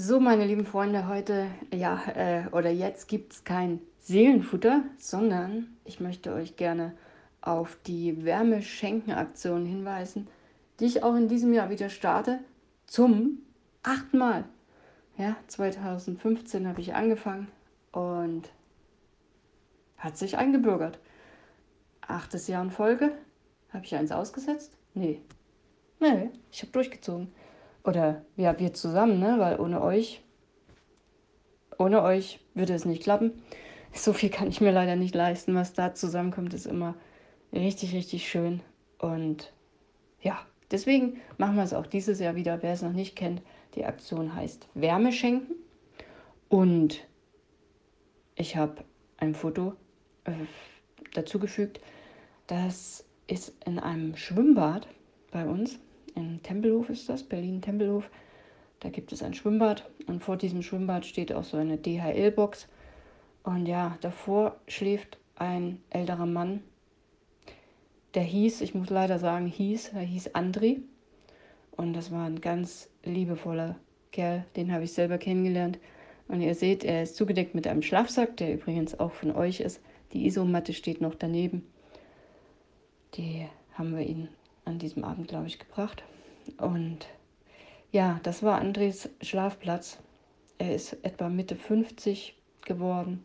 So, meine lieben Freunde, heute, ja, äh, oder jetzt gibt es kein Seelenfutter, sondern ich möchte euch gerne auf die Wärmeschenken-Aktion hinweisen, die ich auch in diesem Jahr wieder starte, zum achten Mal. Ja, 2015 habe ich angefangen und hat sich eingebürgert. Achtes Jahr in Folge. Habe ich eins ausgesetzt? Nee. Nee, ich habe durchgezogen. Oder ja, wir zusammen, ne? Weil ohne euch, ohne euch würde es nicht klappen. So viel kann ich mir leider nicht leisten. Was da zusammenkommt, ist immer richtig, richtig schön. Und ja, deswegen machen wir es auch dieses Jahr wieder. Wer es noch nicht kennt, die Aktion heißt Wärme schenken. Und ich habe ein Foto äh, dazugefügt. Das ist in einem Schwimmbad bei uns in Tempelhof ist das, Berlin-Tempelhof. Da gibt es ein Schwimmbad und vor diesem Schwimmbad steht auch so eine DHL-Box. Und ja, davor schläft ein älterer Mann, der hieß, ich muss leider sagen, hieß, er hieß Andri. Und das war ein ganz liebevoller Kerl, den habe ich selber kennengelernt. Und ihr seht, er ist zugedeckt mit einem Schlafsack, der übrigens auch von euch ist. Die Isomatte steht noch daneben. Die haben wir ihn an diesem Abend, glaube ich, gebracht. Und ja, das war Andres Schlafplatz. Er ist etwa Mitte 50 geworden.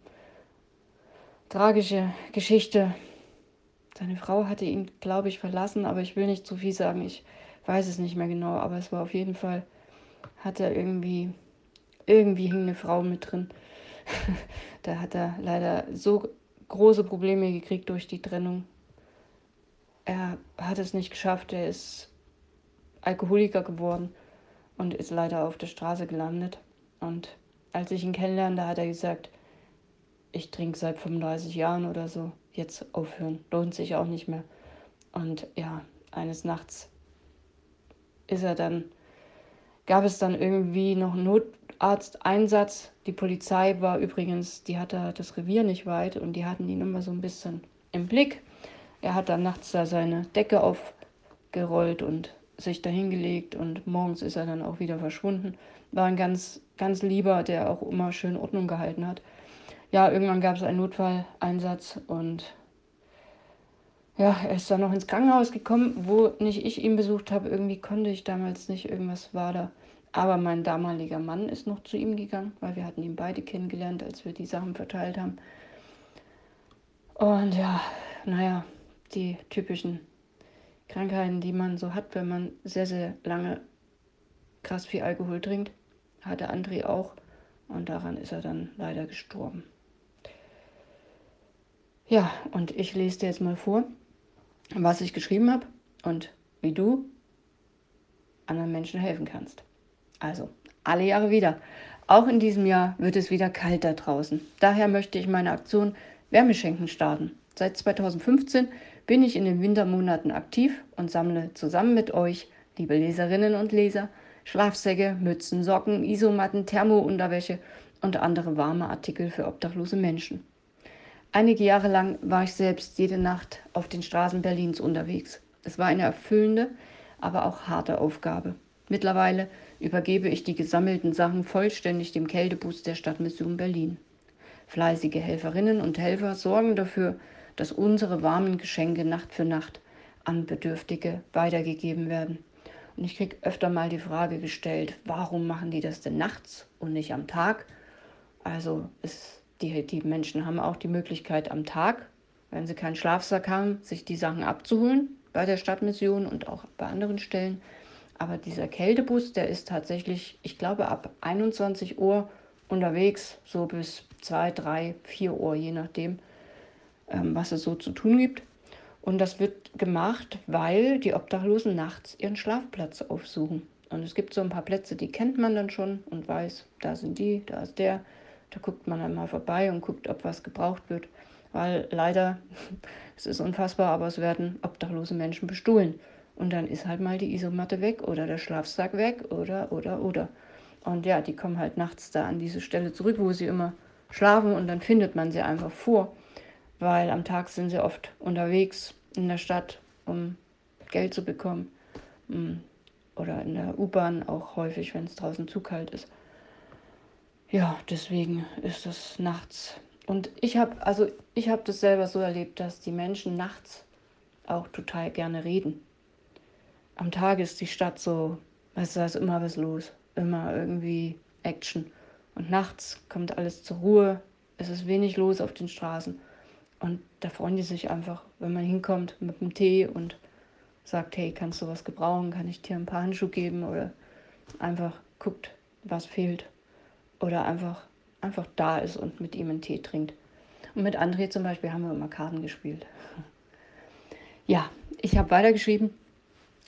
Tragische Geschichte. Seine Frau hatte ihn, glaube ich, verlassen, aber ich will nicht zu viel sagen. Ich weiß es nicht mehr genau, aber es war auf jeden Fall, hat er irgendwie, irgendwie hing eine Frau mit drin. da hat er leider so große Probleme gekriegt durch die Trennung er hat es nicht geschafft. Er ist Alkoholiker geworden und ist leider auf der Straße gelandet. Und als ich ihn kennenlernte, hat er gesagt, ich trinke seit 35 Jahren oder so, jetzt aufhören, lohnt sich auch nicht mehr. Und ja, eines Nachts ist er dann, gab es dann irgendwie noch einen Notarzteinsatz. Die Polizei war übrigens, die hatte das Revier nicht weit und die hatten ihn immer so ein bisschen im Blick. Er hat dann nachts da seine Decke aufgerollt und sich da hingelegt und morgens ist er dann auch wieder verschwunden. War ein ganz, ganz lieber, der auch immer schön Ordnung gehalten hat. Ja, irgendwann gab es einen Notfalleinsatz und ja, er ist dann noch ins Krankenhaus gekommen, wo nicht ich ihn besucht habe. Irgendwie konnte ich damals nicht, irgendwas war da. Aber mein damaliger Mann ist noch zu ihm gegangen, weil wir hatten ihn beide kennengelernt, als wir die Sachen verteilt haben. Und ja, naja, die typischen Krankheiten, die man so hat, wenn man sehr, sehr lange krass viel Alkohol trinkt. Hatte André auch und daran ist er dann leider gestorben. Ja, und ich lese dir jetzt mal vor, was ich geschrieben habe und wie du anderen Menschen helfen kannst. Also, alle Jahre wieder. Auch in diesem Jahr wird es wieder kalt da draußen. Daher möchte ich meine Aktion Wärmeschenken starten. Seit 2015 bin ich in den Wintermonaten aktiv und sammle zusammen mit euch, liebe Leserinnen und Leser, Schlafsäcke, Mützen, Socken, Isomatten, Thermounterwäsche und andere warme Artikel für obdachlose Menschen. Einige Jahre lang war ich selbst jede Nacht auf den Straßen Berlins unterwegs. Es war eine erfüllende, aber auch harte Aufgabe. Mittlerweile übergebe ich die gesammelten Sachen vollständig dem Kältebus der Stadtmission Berlin. Fleißige Helferinnen und Helfer sorgen dafür, dass unsere warmen Geschenke Nacht für Nacht an Bedürftige weitergegeben werden. Und ich kriege öfter mal die Frage gestellt, warum machen die das denn nachts und nicht am Tag? Also ist die, die Menschen haben auch die Möglichkeit am Tag, wenn sie keinen Schlafsack haben, sich die Sachen abzuholen bei der Stadtmission und auch bei anderen Stellen. Aber dieser Kältebus, der ist tatsächlich, ich glaube, ab 21 Uhr unterwegs, so bis 2, 3, 4 Uhr, je nachdem was es so zu tun gibt. Und das wird gemacht, weil die Obdachlosen nachts ihren Schlafplatz aufsuchen. Und es gibt so ein paar Plätze, die kennt man dann schon und weiß, da sind die, da ist der. Da guckt man dann mal vorbei und guckt, ob was gebraucht wird. Weil leider, es ist unfassbar, aber es werden obdachlose Menschen bestohlen. Und dann ist halt mal die Isomatte weg oder der Schlafsack weg oder, oder, oder. Und ja, die kommen halt nachts da an diese Stelle zurück, wo sie immer schlafen und dann findet man sie einfach vor weil am Tag sind sie oft unterwegs in der Stadt, um Geld zu bekommen. Mm, oder in der U-Bahn auch häufig, wenn es draußen zu kalt ist. ja, deswegen ist es nachts. Und ich habe also ich habe das selber so erlebt, dass die Menschen nachts auch total gerne reden. Am Tag ist die Stadt so, weißt du, da ist immer was los, immer irgendwie Action. Und nachts kommt alles zur Ruhe, es ist wenig los auf den Straßen. Und da freuen die sich einfach, wenn man hinkommt mit einem Tee und sagt, hey, kannst du was gebrauchen? Kann ich dir ein paar Handschuhe geben? Oder einfach guckt, was fehlt. Oder einfach, einfach da ist und mit ihm einen Tee trinkt. Und mit André zum Beispiel haben wir immer Karten gespielt. Ja, ich habe weitergeschrieben.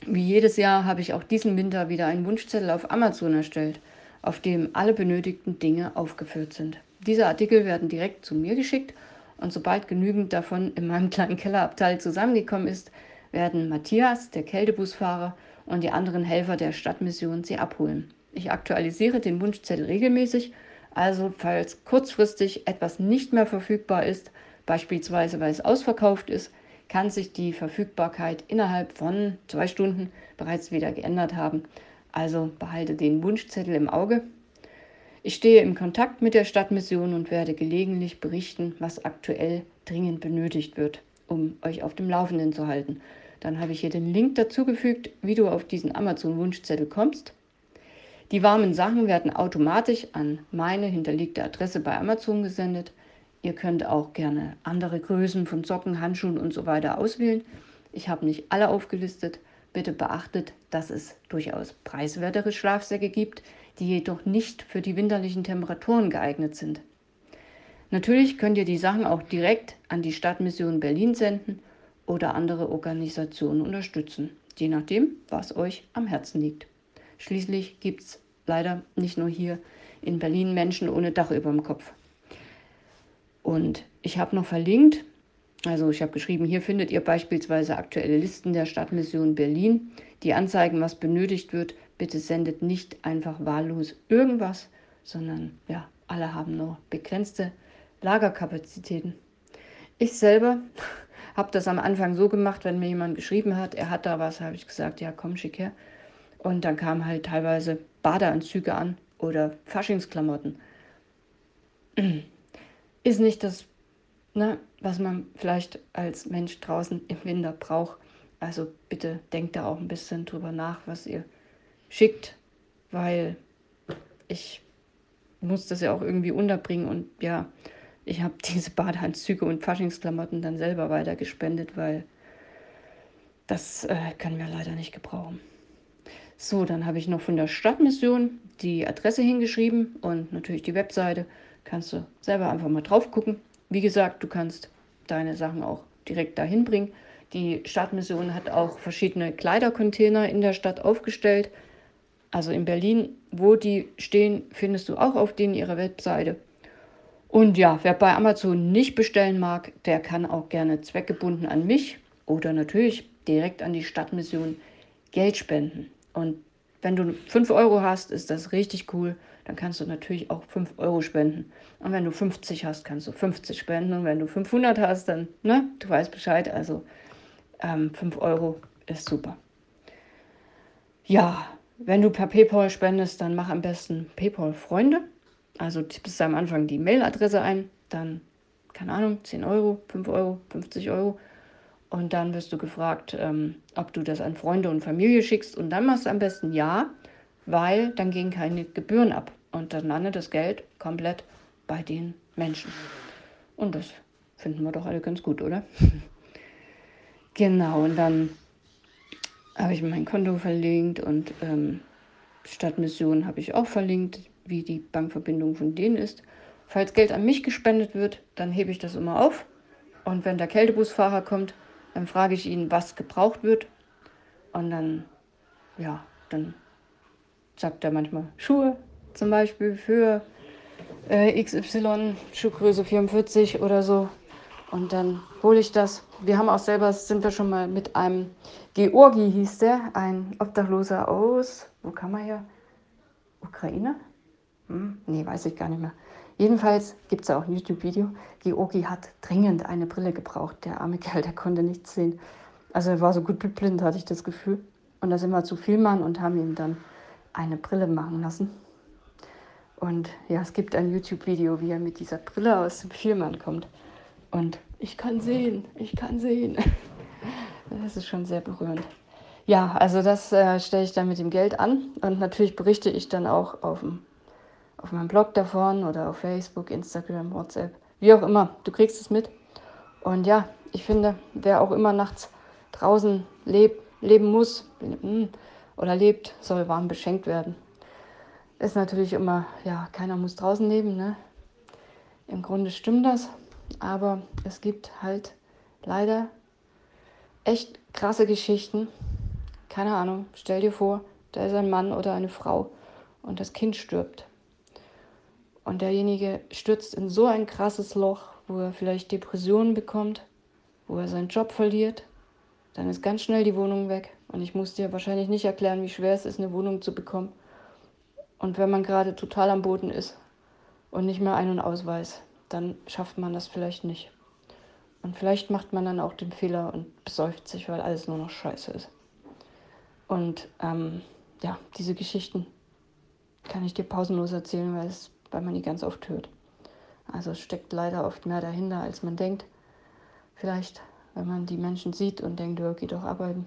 Wie jedes Jahr habe ich auch diesen Winter wieder einen Wunschzettel auf Amazon erstellt, auf dem alle benötigten Dinge aufgeführt sind. Diese Artikel werden direkt zu mir geschickt und sobald genügend davon in meinem kleinen Kellerabteil zusammengekommen ist, werden Matthias, der Kältebusfahrer, und die anderen Helfer der Stadtmission sie abholen. Ich aktualisiere den Wunschzettel regelmäßig, also falls kurzfristig etwas nicht mehr verfügbar ist, beispielsweise weil es ausverkauft ist, kann sich die Verfügbarkeit innerhalb von zwei Stunden bereits wieder geändert haben. Also behalte den Wunschzettel im Auge. Ich stehe im Kontakt mit der Stadtmission und werde gelegentlich berichten, was aktuell dringend benötigt wird, um euch auf dem Laufenden zu halten. Dann habe ich hier den Link dazugefügt, wie du auf diesen Amazon-Wunschzettel kommst. Die warmen Sachen werden automatisch an meine hinterlegte Adresse bei Amazon gesendet. Ihr könnt auch gerne andere Größen von Socken, Handschuhen und so weiter auswählen. Ich habe nicht alle aufgelistet. Bitte beachtet, dass es durchaus preiswertere Schlafsäcke gibt, die jedoch nicht für die winterlichen Temperaturen geeignet sind. Natürlich könnt ihr die Sachen auch direkt an die Stadtmission Berlin senden oder andere Organisationen unterstützen, je nachdem, was euch am Herzen liegt. Schließlich gibt es leider nicht nur hier in Berlin Menschen ohne Dach über dem Kopf. Und ich habe noch verlinkt, also ich habe geschrieben, hier findet ihr beispielsweise aktuelle Listen der Stadtmission Berlin, die anzeigen, was benötigt wird. Bitte sendet nicht einfach wahllos irgendwas, sondern ja, alle haben nur begrenzte Lagerkapazitäten. Ich selber habe das am Anfang so gemacht, wenn mir jemand geschrieben hat, er hat da was, habe ich gesagt, ja, komm, schick her. Und dann kamen halt teilweise Badeanzüge an oder Faschingsklamotten. Ist nicht das, ne, was man vielleicht als Mensch draußen im Winter braucht. Also bitte denkt da auch ein bisschen drüber nach, was ihr schickt, weil ich muss das ja auch irgendwie unterbringen und ja, ich habe diese Badeanzüge und Faschingsklamotten dann selber weitergespendet, weil das äh, können wir leider nicht gebrauchen. So, dann habe ich noch von der Stadtmission die Adresse hingeschrieben und natürlich die Webseite. Kannst du selber einfach mal drauf gucken. Wie gesagt, du kannst deine Sachen auch direkt dahin bringen. Die Stadtmission hat auch verschiedene Kleidercontainer in der Stadt aufgestellt. Also in Berlin, wo die stehen, findest du auch auf denen ihrer Webseite. Und ja, wer bei Amazon nicht bestellen mag, der kann auch gerne zweckgebunden an mich oder natürlich direkt an die Stadtmission Geld spenden. Und wenn du 5 Euro hast, ist das richtig cool. Dann kannst du natürlich auch 5 Euro spenden. Und wenn du 50 hast, kannst du 50 spenden. Und wenn du 500 hast, dann, ne, du weißt Bescheid. Also ähm, 5 Euro ist super. Ja, wenn du per PayPal spendest, dann mach am besten PayPal-Freunde. Also tippst du am Anfang die Mailadresse ein, dann, keine Ahnung, 10 Euro, 5 Euro, 50 Euro. Und dann wirst du gefragt, ähm, ob du das an Freunde und Familie schickst. Und dann machst du am besten ja, weil dann gehen keine Gebühren ab. Und dann landet das Geld komplett bei den Menschen. Und das finden wir doch alle ganz gut, oder? genau, und dann habe ich mein Konto verlinkt und ähm, Stadtmission habe ich auch verlinkt wie die Bankverbindung von denen ist. Falls Geld an mich gespendet wird, dann hebe ich das immer auf. Und wenn der Kältebusfahrer kommt, dann frage ich ihn, was gebraucht wird. Und dann, ja, dann sagt er manchmal Schuhe zum Beispiel für äh, XY, Schuhgröße 44 oder so. Und dann hole ich das. Wir haben auch selber, sind wir schon mal mit einem Georgi hieß der, ein Obdachloser aus, wo kam er her? Ukraine? Hm, nee, weiß ich gar nicht mehr. Jedenfalls gibt es auch ein YouTube-Video. Georgi hat dringend eine Brille gebraucht. Der arme Kerl, der konnte nichts sehen. Also er war so gut blind, hatte ich das Gefühl. Und da sind wir zu viel Mann und haben ihm dann eine Brille machen lassen. Und ja, es gibt ein YouTube-Video, wie er mit dieser Brille aus dem Film ankommt. Und ich kann sehen, ich kann sehen. Das ist schon sehr berührend. Ja, also das äh, stelle ich dann mit dem Geld an. Und natürlich berichte ich dann auch auf, auf meinem Blog davon oder auf Facebook, Instagram, WhatsApp, wie auch immer. Du kriegst es mit. Und ja, ich finde, wer auch immer nachts draußen leb, leben muss hm, oder lebt, soll warm beschenkt werden. Ist natürlich immer, ja, keiner muss draußen leben, ne? Im Grunde stimmt das, aber es gibt halt leider echt krasse Geschichten. Keine Ahnung, stell dir vor, da ist ein Mann oder eine Frau und das Kind stirbt. Und derjenige stürzt in so ein krasses Loch, wo er vielleicht Depressionen bekommt, wo er seinen Job verliert. Dann ist ganz schnell die Wohnung weg. Und ich muss dir wahrscheinlich nicht erklären, wie schwer es ist, eine Wohnung zu bekommen. Und wenn man gerade total am Boden ist und nicht mehr Ein- und Ausweis, dann schafft man das vielleicht nicht. Und vielleicht macht man dann auch den Fehler und besäuft sich, weil alles nur noch scheiße ist. Und ähm, ja, diese Geschichten kann ich dir pausenlos erzählen, weil, es, weil man die ganz oft hört. Also es steckt leider oft mehr dahinter, als man denkt. Vielleicht, wenn man die Menschen sieht und denkt, ja, geht doch arbeiten.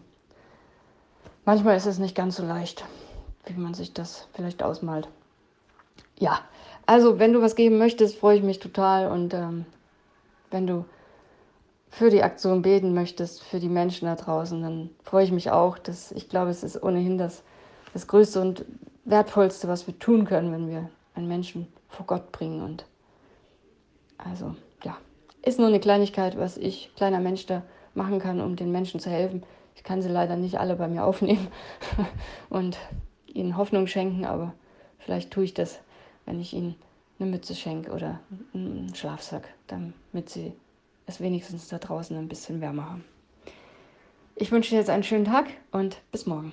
Manchmal ist es nicht ganz so leicht, wie man sich das vielleicht ausmalt. Ja, also wenn du was geben möchtest, freue ich mich total. Und ähm, wenn du für die Aktion beten möchtest, für die Menschen da draußen, dann freue ich mich auch. Dass ich glaube, es ist ohnehin das, das Größte und Wertvollste, was wir tun können, wenn wir einen Menschen vor Gott bringen. Und also, ja, ist nur eine Kleinigkeit, was ich, kleiner Mensch, da machen kann, um den Menschen zu helfen. Ich kann sie leider nicht alle bei mir aufnehmen und ihnen Hoffnung schenken, aber vielleicht tue ich das, wenn ich ihnen eine Mütze schenke oder einen Schlafsack, damit sie es wenigstens da draußen ein bisschen wärmer haben. Ich wünsche dir jetzt einen schönen Tag und bis morgen.